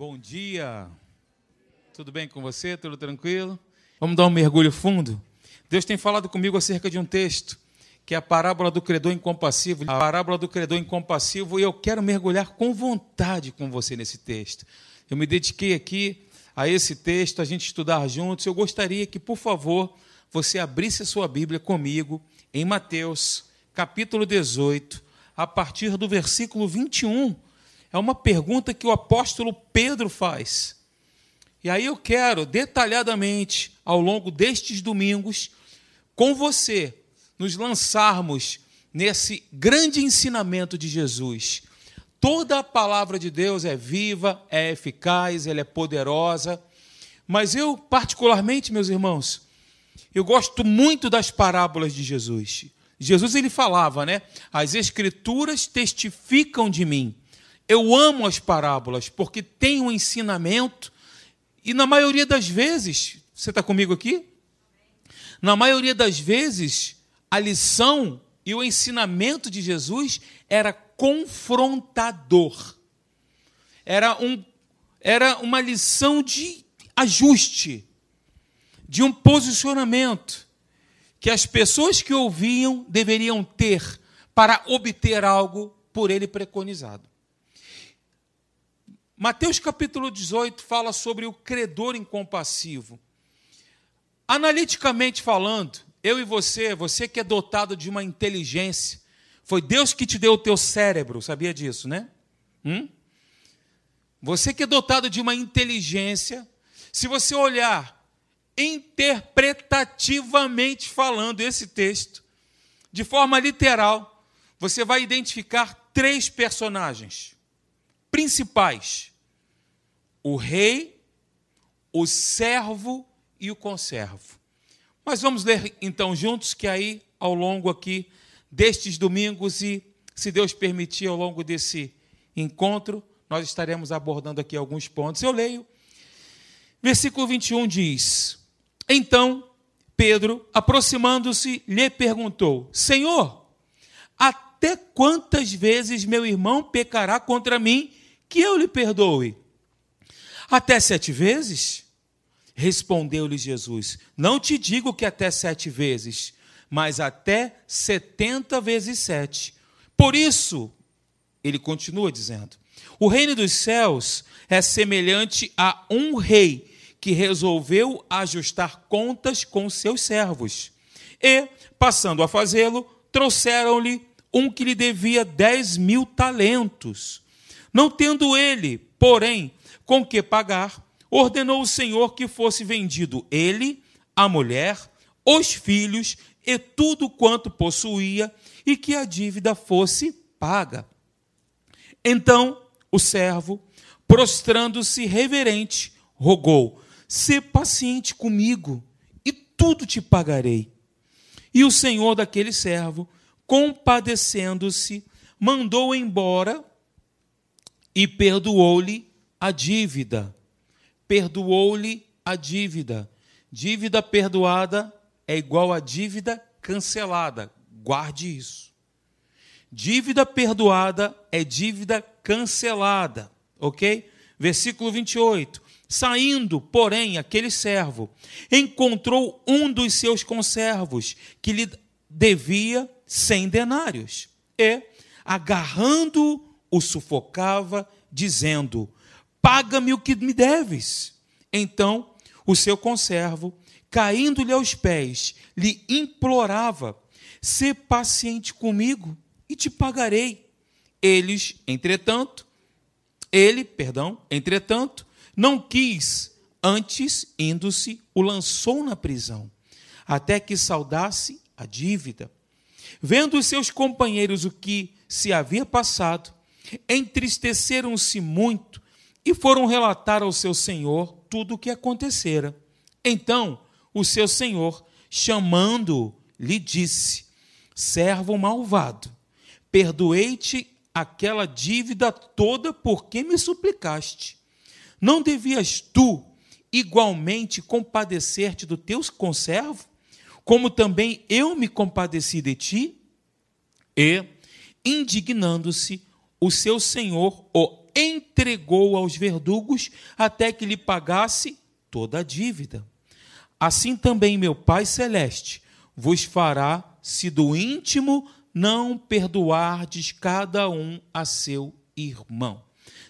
Bom dia. Tudo bem com você? Tudo tranquilo? Vamos dar um mergulho fundo? Deus tem falado comigo acerca de um texto, que é a parábola do credor incompassivo. A parábola do credor incompassivo, e eu quero mergulhar com vontade com você nesse texto. Eu me dediquei aqui a esse texto, a gente estudar juntos. Eu gostaria que, por favor, você abrisse a sua Bíblia comigo em Mateus, capítulo 18, a partir do versículo 21 é uma pergunta que o apóstolo Pedro faz. E aí eu quero, detalhadamente, ao longo destes domingos, com você, nos lançarmos nesse grande ensinamento de Jesus. Toda a palavra de Deus é viva, é eficaz, ela é poderosa. Mas eu, particularmente, meus irmãos, eu gosto muito das parábolas de Jesus. Jesus ele falava, né? As escrituras testificam de mim. Eu amo as parábolas porque tem um ensinamento, e na maioria das vezes, você está comigo aqui? Na maioria das vezes, a lição e o ensinamento de Jesus era confrontador. Era, um, era uma lição de ajuste, de um posicionamento que as pessoas que ouviam deveriam ter para obter algo por ele preconizado. Mateus capítulo 18 fala sobre o credor incompassivo. Analiticamente falando, eu e você, você que é dotado de uma inteligência, foi Deus que te deu o teu cérebro, sabia disso, né? Hum? Você que é dotado de uma inteligência, se você olhar interpretativamente falando esse texto, de forma literal, você vai identificar três personagens principais o rei, o servo e o conservo. Mas vamos ler então juntos, que aí, ao longo aqui destes domingos e, se Deus permitir, ao longo desse encontro, nós estaremos abordando aqui alguns pontos. Eu leio. Versículo 21 diz: Então Pedro, aproximando-se, lhe perguntou: Senhor, até quantas vezes meu irmão pecará contra mim que eu lhe perdoe? Até sete vezes? Respondeu-lhe Jesus: Não te digo que até sete vezes, mas até setenta vezes sete. Por isso, ele continua dizendo: O reino dos céus é semelhante a um rei que resolveu ajustar contas com seus servos. E, passando a fazê-lo, trouxeram-lhe um que lhe devia dez mil talentos. Não tendo ele, porém, com que pagar, ordenou o Senhor que fosse vendido ele, a mulher, os filhos e tudo quanto possuía, e que a dívida fosse paga. Então o servo, prostrando-se reverente, rogou: "Se paciente comigo, e tudo te pagarei. E o senhor daquele servo, compadecendo-se, mandou embora e perdoou-lhe a dívida. Perdoou-lhe a dívida. Dívida perdoada é igual a dívida cancelada. Guarde isso. Dívida perdoada é dívida cancelada. Ok? Versículo 28. Saindo, porém, aquele servo encontrou um dos seus conservos que lhe devia cem denários e, agarrando, o sufocava, dizendo: paga-me o que me deves. Então o seu conservo, caindo-lhe aos pés, lhe implorava: Sê paciente comigo e te pagarei. Eles, entretanto, ele, perdão, entretanto, não quis, antes, indo-se, o lançou na prisão, até que saudasse a dívida. Vendo os seus companheiros o que se havia passado, entristeceram-se muito e foram relatar ao seu senhor tudo o que acontecera. Então o seu senhor, chamando, lhe disse: Servo malvado, perdoei-te aquela dívida toda porque me suplicaste. Não devias tu igualmente compadecer-te do teu conservo, como também eu me compadeci de ti? E, indignando-se, o seu senhor o entregou aos verdugos até que lhe pagasse toda a dívida. Assim também meu Pai Celeste vos fará, se do íntimo não perdoardes cada um a seu irmão.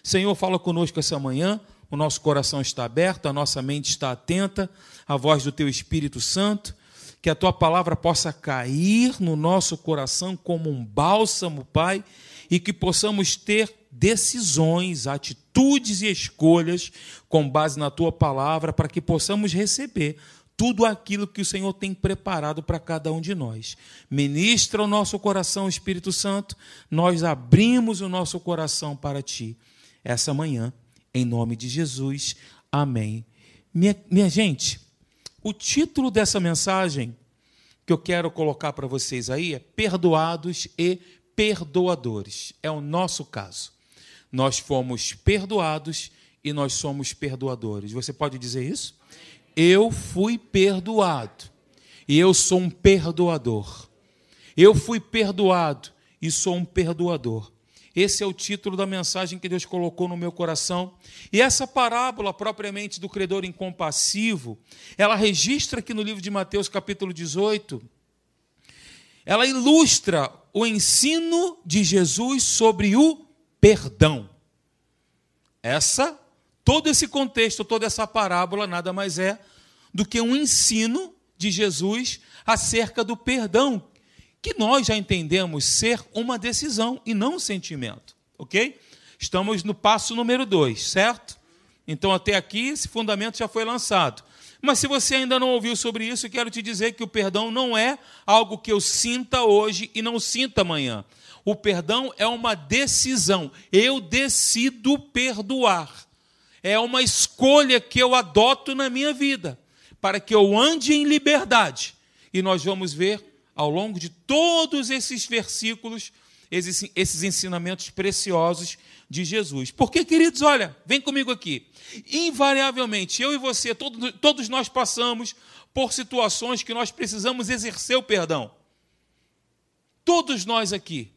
Senhor, fala conosco essa manhã, o nosso coração está aberto, a nossa mente está atenta à voz do Teu Espírito Santo, que a Tua palavra possa cair no nosso coração como um bálsamo, Pai, e que possamos ter decisões, atitudes e escolhas com base na Tua palavra, para que possamos receber tudo aquilo que o Senhor tem preparado para cada um de nós. Ministra o nosso coração, Espírito Santo, nós abrimos o nosso coração para Ti essa manhã, em nome de Jesus. Amém. Minha, minha gente, o título dessa mensagem que eu quero colocar para vocês aí é Perdoados e Perdoadores. É o nosso caso. Nós fomos perdoados e nós somos perdoadores. Você pode dizer isso? Eu fui perdoado e eu sou um perdoador. Eu fui perdoado e sou um perdoador. Esse é o título da mensagem que Deus colocou no meu coração. E essa parábola, propriamente do credor incompassivo, ela registra aqui no livro de Mateus, capítulo 18, ela ilustra o ensino de Jesus sobre o perdão. Essa Todo esse contexto, toda essa parábola nada mais é do que um ensino de Jesus acerca do perdão, que nós já entendemos ser uma decisão e não um sentimento, ok? Estamos no passo número dois, certo? Então, até aqui, esse fundamento já foi lançado. Mas se você ainda não ouviu sobre isso, quero te dizer que o perdão não é algo que eu sinta hoje e não sinta amanhã. O perdão é uma decisão. Eu decido perdoar é uma escolha que eu adoto na minha vida, para que eu ande em liberdade. E nós vamos ver ao longo de todos esses versículos, esses, ensinamentos preciosos de Jesus. Porque, queridos, olha, vem comigo aqui. Invariavelmente, eu e você, todos nós passamos por situações que nós precisamos exercer o perdão. Todos nós aqui.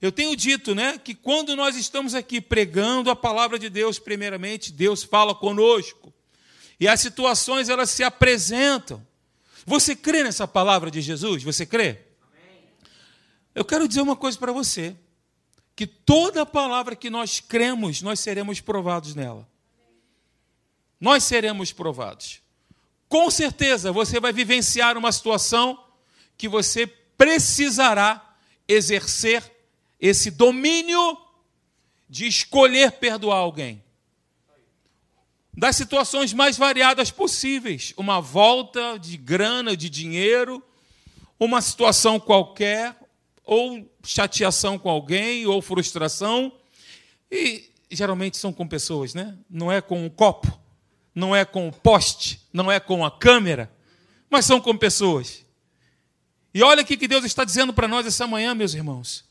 Eu tenho dito, né, que quando nós estamos aqui pregando a palavra de Deus, primeiramente, Deus fala conosco. E as situações elas se apresentam. Você crê nessa palavra de Jesus? Você crê? Amém. Eu quero dizer uma coisa para você, que toda palavra que nós cremos, nós seremos provados nela. Nós seremos provados. Com certeza você vai vivenciar uma situação que você precisará exercer esse domínio de escolher perdoar alguém. Das situações mais variadas possíveis, uma volta de grana, de dinheiro, uma situação qualquer, ou chateação com alguém, ou frustração. E geralmente são com pessoas, né? Não é com o copo, não é com o poste, não é com a câmera, mas são com pessoas. E olha o que Deus está dizendo para nós essa manhã, meus irmãos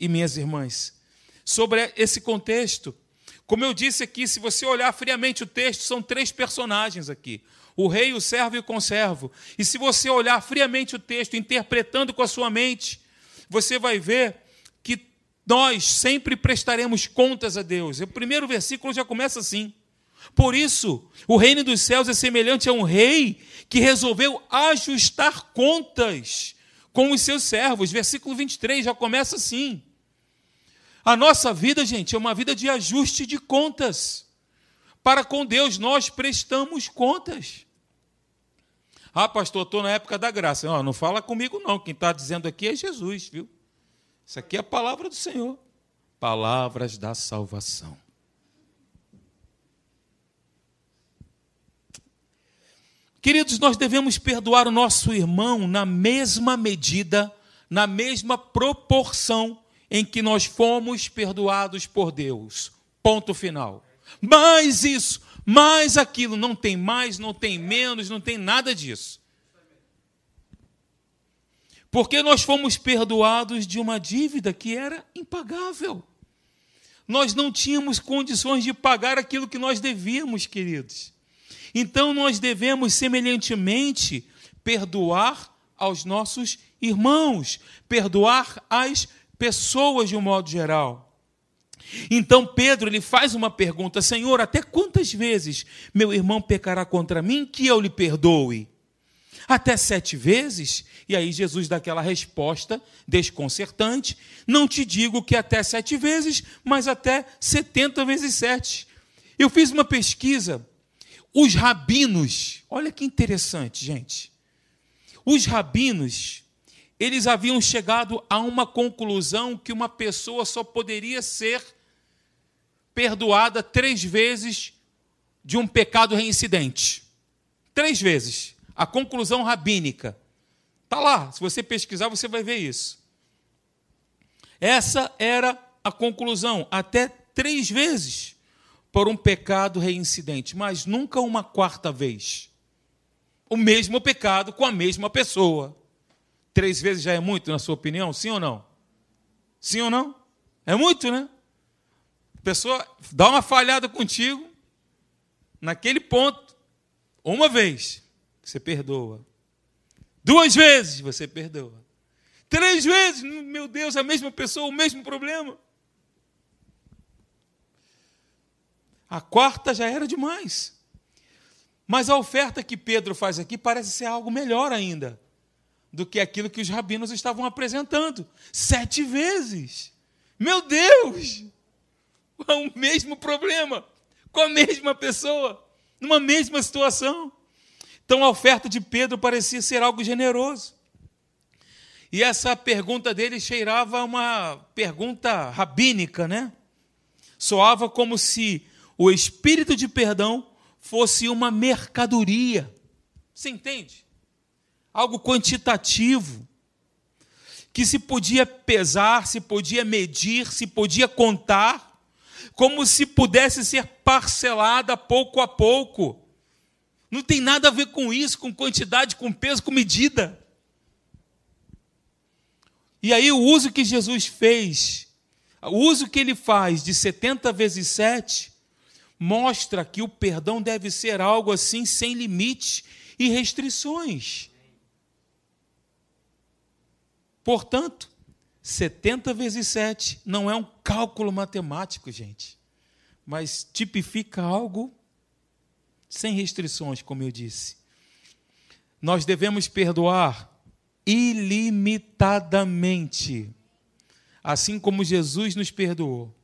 e minhas irmãs, sobre esse contexto. Como eu disse aqui, se você olhar friamente o texto, são três personagens aqui: o rei, o servo e o conservo. E se você olhar friamente o texto, interpretando com a sua mente, você vai ver que nós sempre prestaremos contas a Deus. O primeiro versículo já começa assim. Por isso, o reino dos céus é semelhante a um rei que resolveu ajustar contas com os seus servos. Versículo 23 já começa assim. A nossa vida, gente, é uma vida de ajuste de contas. Para com Deus nós prestamos contas. Ah, pastor, estou na época da graça. Não, não fala comigo, não. Quem está dizendo aqui é Jesus, viu? Isso aqui é a palavra do Senhor. Palavras da salvação. Queridos, nós devemos perdoar o nosso irmão na mesma medida, na mesma proporção em que nós fomos perdoados por Deus. Ponto final. Mais isso, mais aquilo, não tem mais, não tem menos, não tem nada disso. Porque nós fomos perdoados de uma dívida que era impagável. Nós não tínhamos condições de pagar aquilo que nós devíamos, queridos. Então nós devemos, semelhantemente, perdoar aos nossos irmãos, perdoar as pessoas de um modo geral. Então Pedro ele faz uma pergunta: Senhor, até quantas vezes meu irmão pecará contra mim que eu lhe perdoe? Até sete vezes? E aí Jesus dá aquela resposta desconcertante: Não te digo que até sete vezes, mas até setenta vezes sete. Eu fiz uma pesquisa. Os rabinos, olha que interessante, gente. Os rabinos, eles haviam chegado a uma conclusão que uma pessoa só poderia ser perdoada três vezes de um pecado reincidente. Três vezes. A conclusão rabínica. Está lá. Se você pesquisar, você vai ver isso. Essa era a conclusão. Até três vezes por um pecado reincidente, mas nunca uma quarta vez. O mesmo pecado com a mesma pessoa. Três vezes já é muito, na sua opinião? Sim ou não? Sim ou não? É muito, né? A pessoa dá uma falhada contigo, naquele ponto, uma vez, você perdoa. Duas vezes, você perdoa. Três vezes, meu Deus, a mesma pessoa, o mesmo problema. A quarta já era demais. Mas a oferta que Pedro faz aqui parece ser algo melhor ainda do que aquilo que os rabinos estavam apresentando. Sete vezes. Meu Deus! o mesmo problema, com a mesma pessoa, numa mesma situação. Então a oferta de Pedro parecia ser algo generoso. E essa pergunta dele cheirava uma pergunta rabínica, né? Soava como se o espírito de perdão fosse uma mercadoria. Você entende? Algo quantitativo. Que se podia pesar, se podia medir, se podia contar como se pudesse ser parcelada pouco a pouco. Não tem nada a ver com isso, com quantidade, com peso, com medida. E aí o uso que Jesus fez, o uso que ele faz de 70 vezes 7, mostra que o perdão deve ser algo assim sem limites e restrições. Portanto, 70 vezes 7 não é um cálculo matemático, gente, mas tipifica algo sem restrições, como eu disse. Nós devemos perdoar ilimitadamente, assim como Jesus nos perdoou.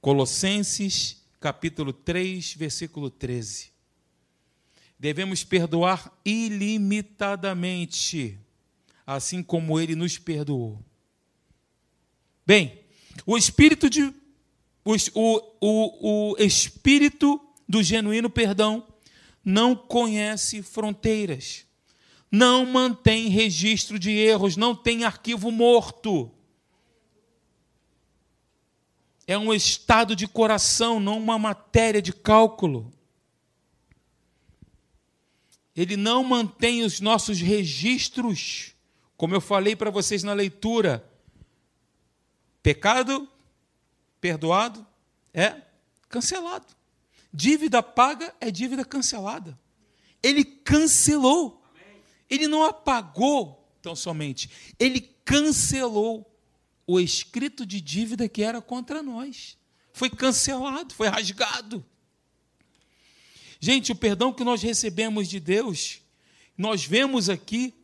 Colossenses, capítulo 3, versículo 13. Devemos perdoar ilimitadamente, assim como ele nos perdoou. Bem, o espírito de o, o, o espírito do genuíno perdão não conhece fronteiras, não mantém registro de erros, não tem arquivo morto. É um estado de coração, não uma matéria de cálculo. Ele não mantém os nossos registros, como eu falei para vocês na leitura. Pecado perdoado é cancelado. Dívida paga é dívida cancelada. Ele cancelou. Ele não apagou tão somente. Ele cancelou o escrito de dívida que era contra nós. Foi cancelado, foi rasgado. Gente, o perdão que nós recebemos de Deus, nós vemos aqui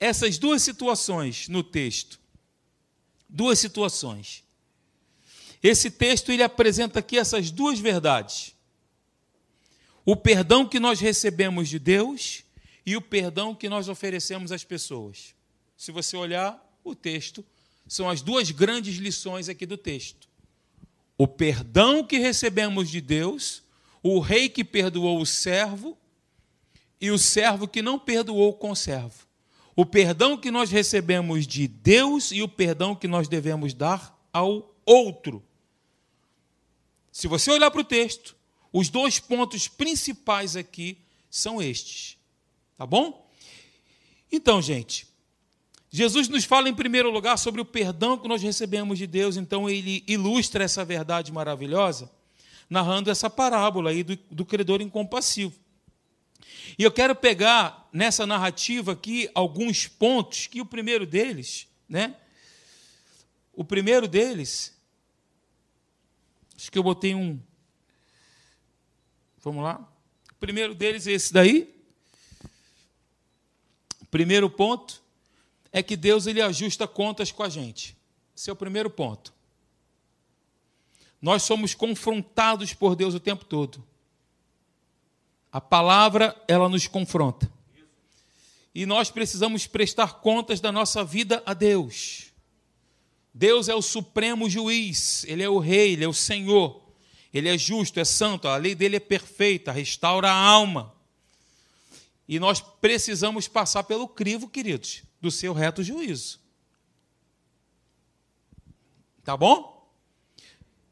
essas duas situações no texto duas situações. Esse texto ele apresenta aqui essas duas verdades: o perdão que nós recebemos de Deus e o perdão que nós oferecemos às pessoas. Se você olhar o texto, são as duas grandes lições aqui do texto. O perdão que recebemos de Deus, o rei que perdoou o servo e o servo que não perdoou o conservo o perdão que nós recebemos de Deus e o perdão que nós devemos dar ao outro. Se você olhar para o texto, os dois pontos principais aqui são estes. Tá bom? Então, gente, Jesus nos fala em primeiro lugar sobre o perdão que nós recebemos de Deus, então ele ilustra essa verdade maravilhosa, narrando essa parábola aí do, do credor incompassivo. E eu quero pegar nessa narrativa aqui alguns pontos que o primeiro deles, né? O primeiro deles Acho que eu botei um. Vamos lá? O primeiro deles é esse daí. O primeiro ponto é que Deus ele ajusta contas com a gente. Esse é o primeiro ponto. Nós somos confrontados por Deus o tempo todo. A palavra, ela nos confronta. E nós precisamos prestar contas da nossa vida a Deus. Deus é o supremo juiz, Ele é o rei, Ele é o Senhor. Ele é justo, é santo, a lei dele é perfeita, restaura a alma. E nós precisamos passar pelo crivo, queridos, do seu reto juízo. Tá bom?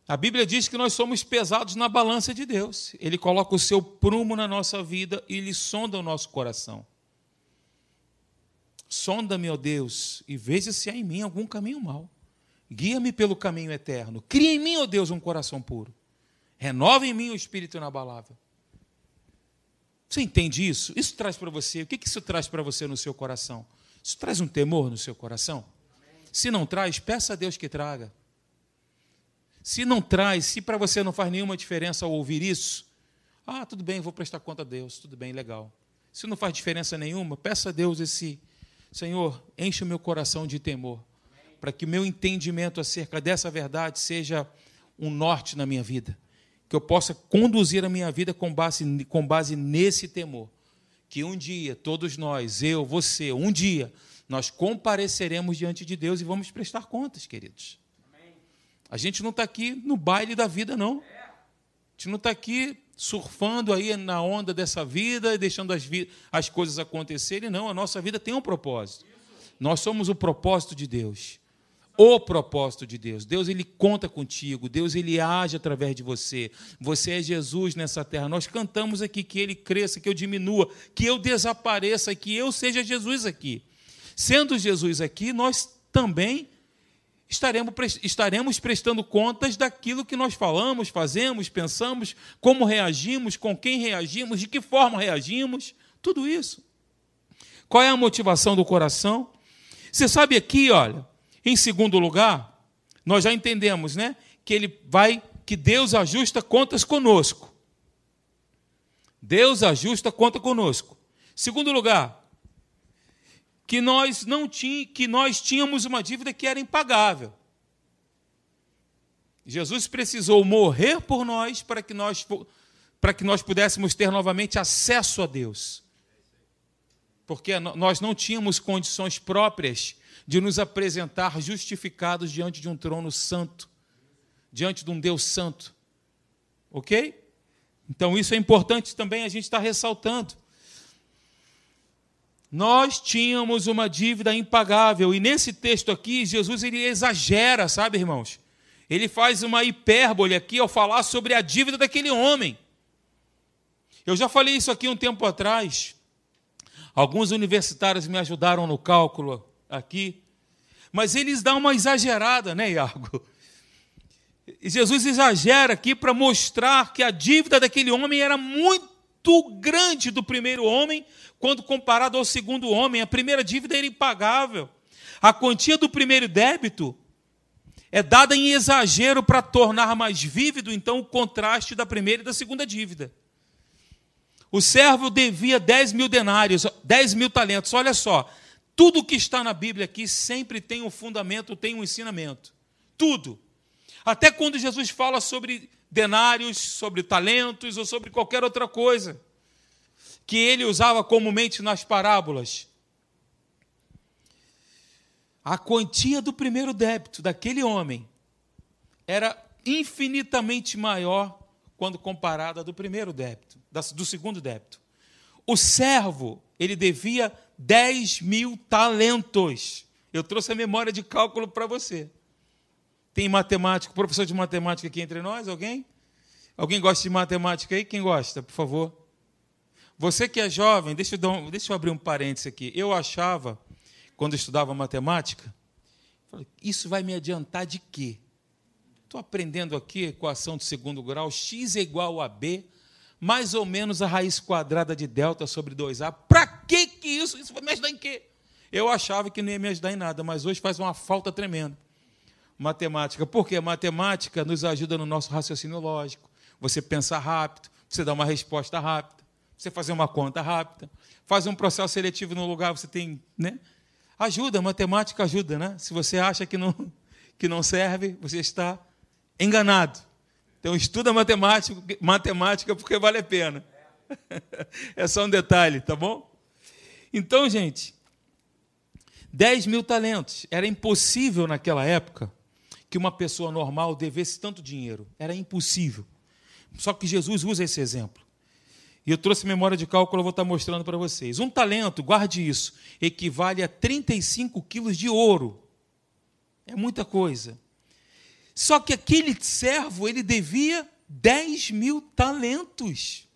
A Bíblia diz que nós somos pesados na balança de Deus. Ele coloca o seu prumo na nossa vida e ele sonda o nosso coração. Sonda-me, ó Deus, e veja se há em mim algum caminho mau. Guia-me pelo caminho eterno. Cria em mim, ó Deus, um coração puro. Renova em mim o espírito inabalável. Você entende isso? Isso traz para você. O que isso traz para você no seu coração? Isso traz um temor no seu coração? Se não traz, peça a Deus que traga. Se não traz, se para você não faz nenhuma diferença ao ouvir isso, ah, tudo bem, vou prestar conta a Deus, tudo bem, legal. Se não faz diferença nenhuma, peça a Deus esse, Senhor, enche o meu coração de temor, para que o meu entendimento acerca dessa verdade seja um norte na minha vida, que eu possa conduzir a minha vida com base, com base nesse temor. Que um dia, todos nós, eu, você, um dia, nós compareceremos diante de Deus e vamos prestar contas, queridos. A gente não está aqui no baile da vida, não. A gente não está aqui surfando aí na onda dessa vida deixando as, as coisas acontecerem. Não, a nossa vida tem um propósito. Nós somos o propósito de Deus. O propósito de Deus. Deus ele conta contigo, Deus ele age através de você. Você é Jesus nessa terra. Nós cantamos aqui que ele cresça, que eu diminua, que eu desapareça, que eu seja Jesus aqui. Sendo Jesus aqui, nós também estaremos, estaremos prestando contas daquilo que nós falamos, fazemos, pensamos, como reagimos, com quem reagimos, de que forma reagimos, tudo isso. Qual é a motivação do coração? Você sabe aqui, olha, em segundo lugar, nós já entendemos, né, que ele vai que Deus ajusta contas conosco. Deus ajusta conta conosco. Segundo lugar, que nós não tínhamos, que nós tínhamos uma dívida que era impagável. Jesus precisou morrer por nós para que nós para que nós pudéssemos ter novamente acesso a Deus. Porque nós não tínhamos condições próprias de nos apresentar justificados diante de um trono santo, diante de um Deus santo. OK? Então isso é importante também a gente estar ressaltando. Nós tínhamos uma dívida impagável e nesse texto aqui Jesus ele exagera, sabe, irmãos? Ele faz uma hipérbole aqui ao falar sobre a dívida daquele homem. Eu já falei isso aqui um tempo atrás. Alguns universitários me ajudaram no cálculo aqui, mas eles dão uma exagerada, né, Iago? Jesus exagera aqui para mostrar que a dívida daquele homem era muito grande do primeiro homem quando comparado ao segundo homem. A primeira dívida era impagável. A quantia do primeiro débito é dada em exagero para tornar mais vívido, então, o contraste da primeira e da segunda dívida. O servo devia 10 mil denários, 10 mil talentos. Olha só, tudo que está na Bíblia aqui sempre tem um fundamento, tem um ensinamento. Tudo. Até quando Jesus fala sobre denários, sobre talentos ou sobre qualquer outra coisa que ele usava comumente nas parábolas. A quantia do primeiro débito daquele homem era infinitamente maior quando comparada do primeiro débito, do segundo débito. O servo, ele devia 10 mil talentos. Eu trouxe a memória de cálculo para você. Tem matemático, professor de matemática aqui entre nós? Alguém? Alguém gosta de matemática aí? Quem gosta, por favor? Você que é jovem, deixa eu, um, deixa eu abrir um parênteses aqui. Eu achava, quando eu estudava matemática, isso vai me adiantar de quê? Estou aprendendo aqui equação de segundo grau, x é igual a b, mais ou menos a raiz quadrada de delta sobre 2a. Para que isso? Isso vai me ajudar em quê? Eu achava que não ia me ajudar em nada, mas hoje faz uma falta tremenda. Matemática. Porque matemática nos ajuda no nosso raciocínio lógico. Você pensa rápido, você dá uma resposta rápida, você fazer uma conta rápida, fazer um processo seletivo no lugar, você tem. Né? Ajuda, matemática ajuda, né? Se você acha que não, que não serve, você está enganado. Então estuda matemática, matemática porque vale a pena. É só um detalhe, tá bom? Então, gente, 10 mil talentos. Era impossível naquela época que uma pessoa normal devesse tanto dinheiro. Era impossível. Só que Jesus usa esse exemplo. E eu trouxe memória de cálculo, eu vou estar mostrando para vocês. Um talento, guarde isso, equivale a 35 quilos de ouro. É muita coisa. Só que aquele servo, ele devia 10 mil talentos.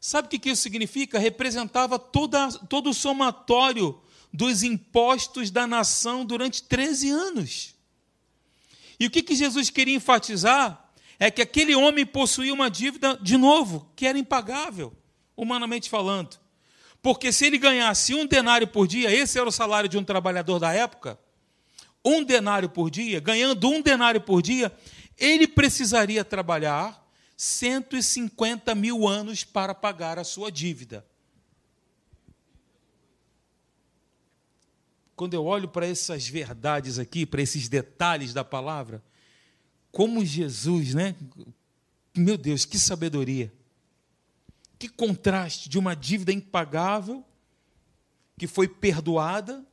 Sabe o que isso significa? Representava toda, todo o somatório dos impostos da nação durante 13 anos. E o que, que Jesus queria enfatizar é que aquele homem possuía uma dívida, de novo, que era impagável, humanamente falando. Porque se ele ganhasse um denário por dia, esse era o salário de um trabalhador da época, um denário por dia, ganhando um denário por dia, ele precisaria trabalhar 150 mil anos para pagar a sua dívida. Quando eu olho para essas verdades aqui, para esses detalhes da palavra, como Jesus, né? Meu Deus, que sabedoria. Que contraste de uma dívida impagável que foi perdoada,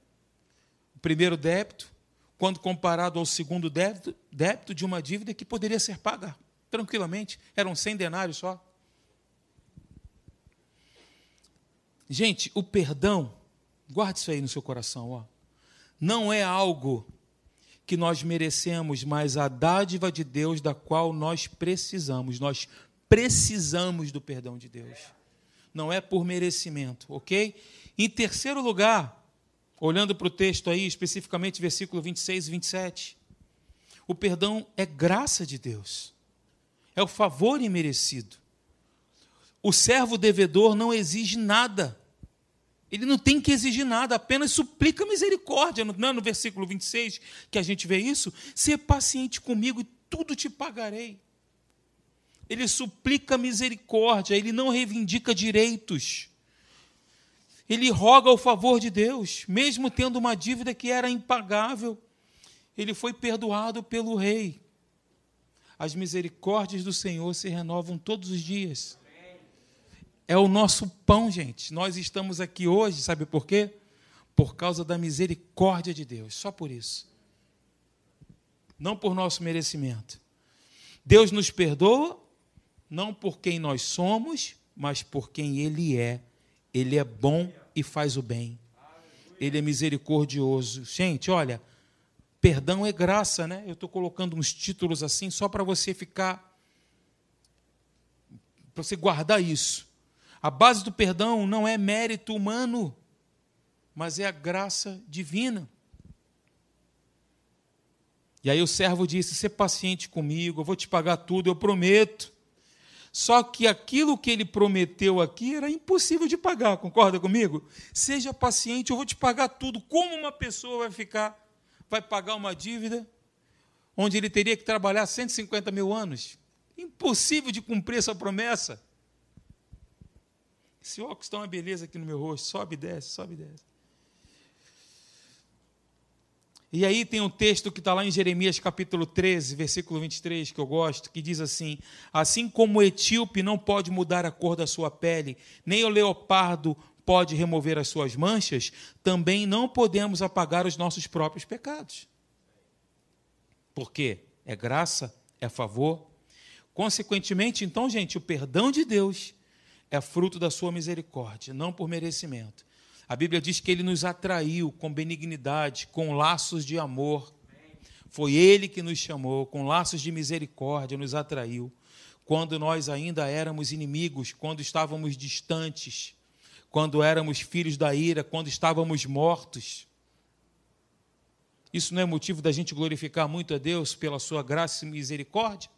o primeiro débito, quando comparado ao segundo débito, débito de uma dívida que poderia ser paga tranquilamente, eram 100 denários só. Gente, o perdão, guarde isso aí no seu coração, ó. Não é algo que nós merecemos, mas a dádiva de Deus da qual nós precisamos. Nós precisamos do perdão de Deus. Não é por merecimento, ok? Em terceiro lugar, olhando para o texto aí, especificamente versículo 26 e 27. O perdão é graça de Deus, é o favor imerecido. O servo devedor não exige nada, ele não tem que exigir nada, apenas suplica misericórdia. Não é no versículo 26 que a gente vê isso? Ser paciente comigo e tudo te pagarei. Ele suplica misericórdia, ele não reivindica direitos ele roga o favor de Deus, mesmo tendo uma dívida que era impagável. Ele foi perdoado pelo rei. As misericórdias do Senhor se renovam todos os dias. É o nosso pão, gente. Nós estamos aqui hoje, sabe por quê? Por causa da misericórdia de Deus, só por isso. Não por nosso merecimento. Deus nos perdoa, não por quem nós somos, mas por quem Ele é. Ele é bom e faz o bem. Ele é misericordioso. Gente, olha, perdão é graça, né? Eu estou colocando uns títulos assim só para você ficar. para você guardar isso. A base do perdão não é mérito humano, mas é a graça divina. E aí o servo disse: Ser paciente comigo, eu vou te pagar tudo, eu prometo. Só que aquilo que ele prometeu aqui era impossível de pagar, concorda comigo? Seja paciente, eu vou te pagar tudo. Como uma pessoa vai ficar, vai pagar uma dívida onde ele teria que trabalhar 150 mil anos? Impossível de cumprir essa promessa. Esse óculos está uma beleza aqui no meu rosto, sobe e desce, sobe e desce. E aí tem um texto que está lá em Jeremias capítulo 13, versículo 23, que eu gosto, que diz assim: Assim como o etíope não pode mudar a cor da sua pele, nem o leopardo pode remover as suas manchas, também não podemos apagar os nossos próprios pecados. Por quê? É graça, é favor. Consequentemente, então, gente, o perdão de Deus é fruto da sua misericórdia, não por merecimento. A Bíblia diz que ele nos atraiu com benignidade, com laços de amor. Foi ele que nos chamou, com laços de misericórdia, nos atraiu. Quando nós ainda éramos inimigos, quando estávamos distantes, quando éramos filhos da ira, quando estávamos mortos. Isso não é motivo da gente glorificar muito a Deus pela sua graça e misericórdia?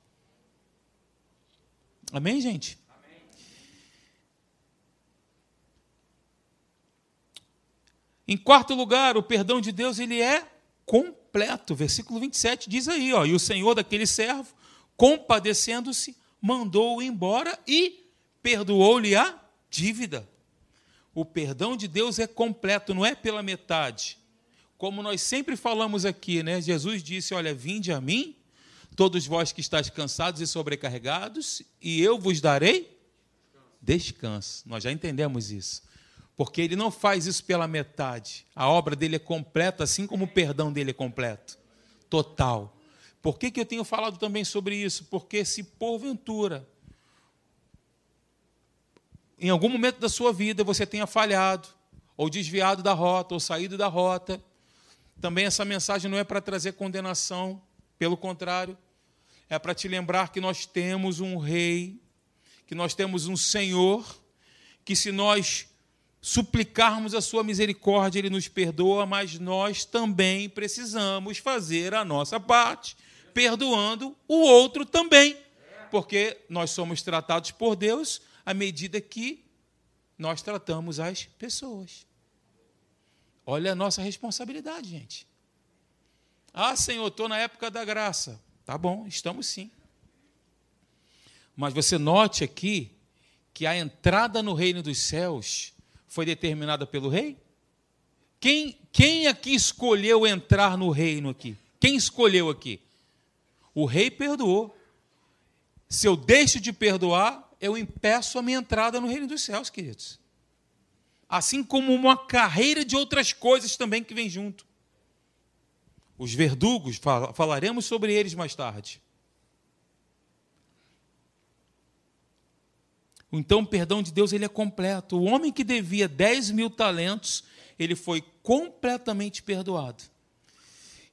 Amém, gente? Em quarto lugar, o perdão de Deus ele é com completo. Versículo 27 diz aí, ó, e o Senhor daquele servo, compadecendo-se, mandou-o embora e perdoou-lhe a dívida. O perdão de Deus é completo, não é pela metade. Como nós sempre falamos aqui, né? Jesus disse: Olha, vinde a mim, todos vós que estáis cansados e sobrecarregados, e eu vos darei descanso. Nós já entendemos isso. Porque ele não faz isso pela metade. A obra dele é completa, assim como o perdão dele é completo. Total. Por que, que eu tenho falado também sobre isso? Porque se porventura em algum momento da sua vida você tenha falhado, ou desviado da rota, ou saído da rota, também essa mensagem não é para trazer condenação, pelo contrário, é para te lembrar que nós temos um rei, que nós temos um Senhor, que se nós suplicarmos a sua misericórdia, ele nos perdoa, mas nós também precisamos fazer a nossa parte, perdoando o outro também, porque nós somos tratados por Deus à medida que nós tratamos as pessoas. Olha a nossa responsabilidade, gente. Ah, Senhor, estou na época da graça. Tá bom, estamos sim. Mas você note aqui que a entrada no reino dos céus foi determinada pelo rei? Quem, quem aqui escolheu entrar no reino aqui? Quem escolheu aqui? O rei perdoou. Se eu deixo de perdoar, eu impeço a minha entrada no reino dos céus, queridos. Assim como uma carreira de outras coisas também que vem junto. Os verdugos, falaremos sobre eles mais tarde. Então, o perdão de Deus ele é completo. O homem que devia 10 mil talentos, ele foi completamente perdoado.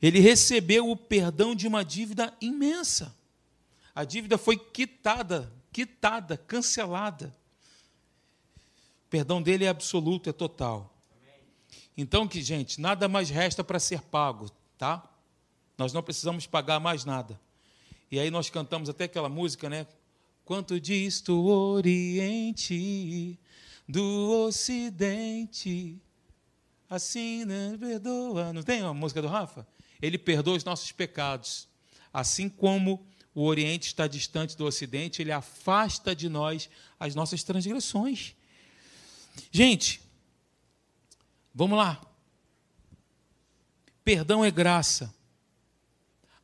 Ele recebeu o perdão de uma dívida imensa. A dívida foi quitada quitada, cancelada. O perdão dele é absoluto, é total. Então, que gente, nada mais resta para ser pago, tá? Nós não precisamos pagar mais nada. E aí nós cantamos até aquela música, né? Quanto disto o Oriente do Ocidente, assim né, perdoa. Não tem a música do Rafa? Ele perdoa os nossos pecados, assim como o Oriente está distante do Ocidente, ele afasta de nós as nossas transgressões. Gente, vamos lá. Perdão é graça.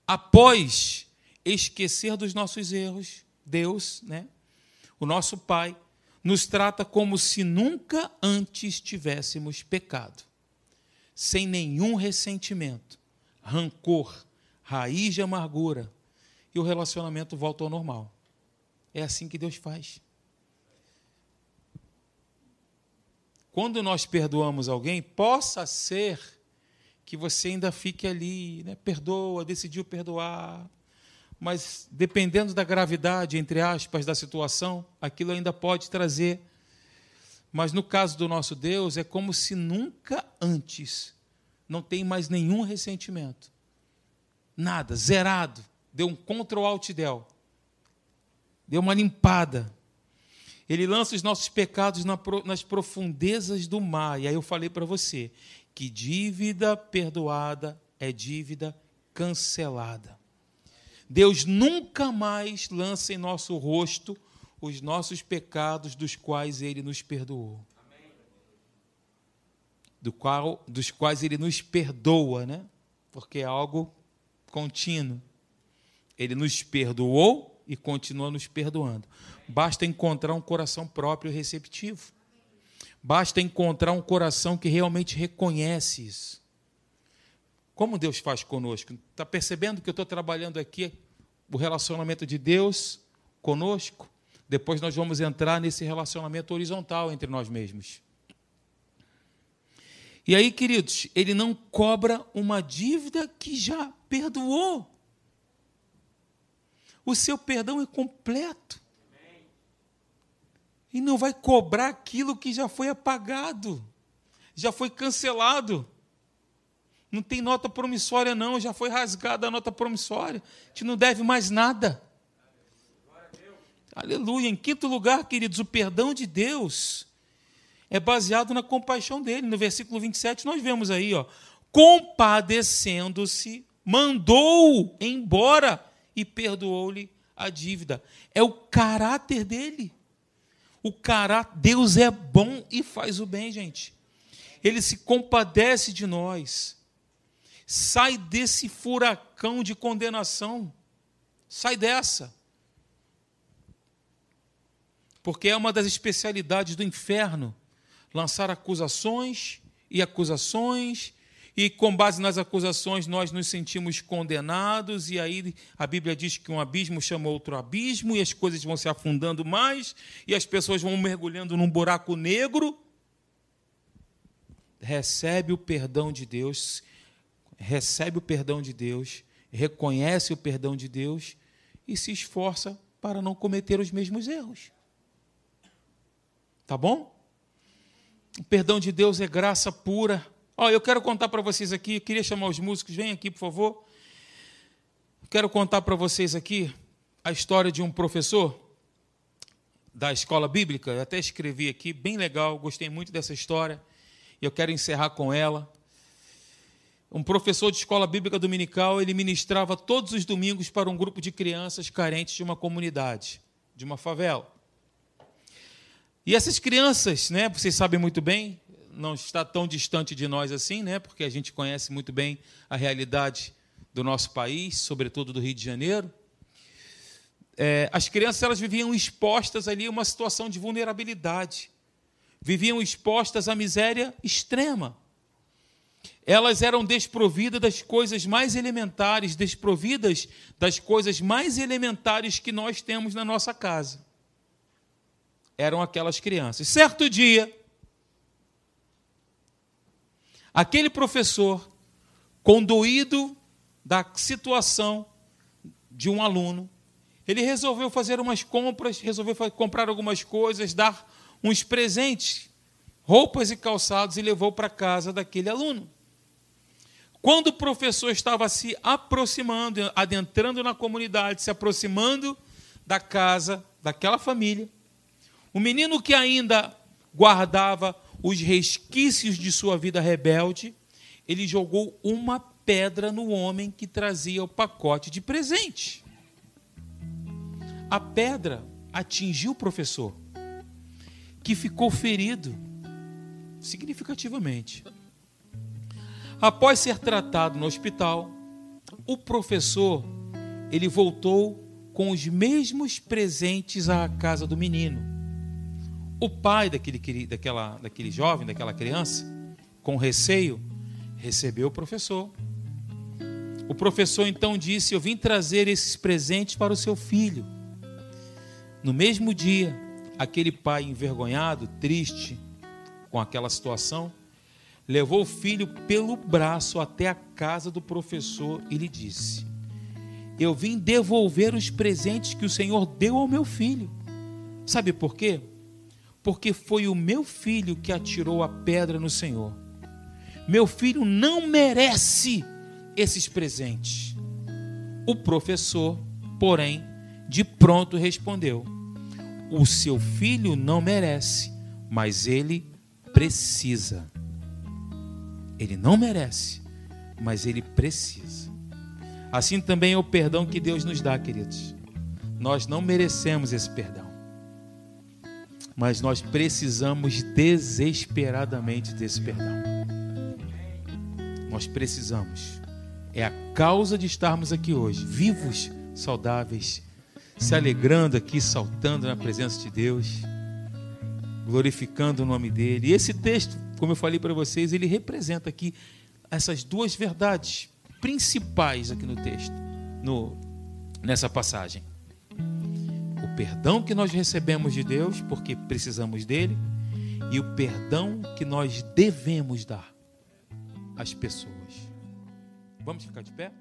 Após esquecer dos nossos erros, Deus, né, o nosso Pai, nos trata como se nunca antes tivéssemos pecado, sem nenhum ressentimento, rancor, raiz de amargura, e o relacionamento volta ao normal. É assim que Deus faz. Quando nós perdoamos alguém, possa ser que você ainda fique ali, né? perdoa, decidiu perdoar, mas dependendo da gravidade, entre aspas, da situação, aquilo ainda pode trazer. Mas no caso do nosso Deus, é como se nunca antes não tem mais nenhum ressentimento. Nada, zerado deu um Ctrl Alt Del. Deu uma limpada. Ele lança os nossos pecados nas profundezas do mar. E aí eu falei para você que dívida perdoada é dívida cancelada. Deus nunca mais lança em nosso rosto os nossos pecados dos quais ele nos perdoou. Do qual, dos quais ele nos perdoa, né? Porque é algo contínuo. Ele nos perdoou e continua nos perdoando. Basta encontrar um coração próprio receptivo. Basta encontrar um coração que realmente reconhece isso. Como Deus faz conosco? Está percebendo que eu estou trabalhando aqui o relacionamento de Deus conosco? Depois nós vamos entrar nesse relacionamento horizontal entre nós mesmos. E aí, queridos, ele não cobra uma dívida que já perdoou. O seu perdão é completo. E não vai cobrar aquilo que já foi apagado, já foi cancelado. Não tem nota promissória, não, já foi rasgada a nota promissória. A gente não deve mais nada. Aleluia. Em quinto lugar, queridos, o perdão de Deus é baseado na compaixão dele. No versículo 27, nós vemos aí, ó, compadecendo-se, mandou embora e perdoou-lhe a dívida. É o caráter dele. O caráter, Deus é bom e faz o bem, gente. Ele se compadece de nós. Sai desse furacão de condenação. Sai dessa. Porque é uma das especialidades do inferno lançar acusações e acusações e com base nas acusações nós nos sentimos condenados, e aí a Bíblia diz que um abismo chama outro abismo, e as coisas vão se afundando mais, e as pessoas vão mergulhando num buraco negro. Recebe o perdão de Deus, recebe o perdão de Deus, reconhece o perdão de Deus e se esforça para não cometer os mesmos erros. Tá bom? O perdão de Deus é graça pura. Ó, eu quero contar para vocês aqui, eu queria chamar os músicos, vem aqui, por favor. Quero contar para vocês aqui a história de um professor da escola bíblica, eu até escrevi aqui, bem legal, gostei muito dessa história, e eu quero encerrar com ela. Um professor de escola bíblica dominical, ele ministrava todos os domingos para um grupo de crianças carentes de uma comunidade, de uma favela. E essas crianças, né, vocês sabem muito bem, não está tão distante de nós assim, né? Porque a gente conhece muito bem a realidade do nosso país, sobretudo do Rio de Janeiro. É, as crianças elas viviam expostas ali a uma situação de vulnerabilidade, viviam expostas à miséria extrema. Elas eram desprovidas das coisas mais elementares, desprovidas das coisas mais elementares que nós temos na nossa casa. Eram aquelas crianças. Certo dia, Aquele professor, conduído da situação de um aluno, ele resolveu fazer umas compras, resolveu comprar algumas coisas, dar uns presentes, roupas e calçados, e levou para casa daquele aluno. Quando o professor estava se aproximando, adentrando na comunidade, se aproximando da casa daquela família, o menino que ainda guardava os resquícios de sua vida rebelde, ele jogou uma pedra no homem que trazia o pacote de presente. A pedra atingiu o professor, que ficou ferido significativamente. Após ser tratado no hospital, o professor ele voltou com os mesmos presentes à casa do menino o pai daquele, daquela, daquele jovem, daquela criança, com receio, recebeu o professor. O professor então disse: Eu vim trazer esses presentes para o seu filho. No mesmo dia, aquele pai envergonhado, triste com aquela situação, levou o filho pelo braço até a casa do professor e lhe disse: Eu vim devolver os presentes que o Senhor deu ao meu filho. Sabe por quê? porque foi o meu filho que atirou a pedra no Senhor. Meu filho não merece esses presentes. O professor, porém, de pronto respondeu: O seu filho não merece, mas ele precisa. Ele não merece, mas ele precisa. Assim também é o perdão que Deus nos dá, queridos. Nós não merecemos esse perdão mas nós precisamos desesperadamente desse perdão. Nós precisamos. É a causa de estarmos aqui hoje, vivos, saudáveis, se alegrando aqui, saltando na presença de Deus, glorificando o nome dele. E esse texto, como eu falei para vocês, ele representa aqui essas duas verdades principais aqui no texto, no, nessa passagem perdão que nós recebemos de Deus, porque precisamos dele, e o perdão que nós devemos dar às pessoas. Vamos ficar de pé?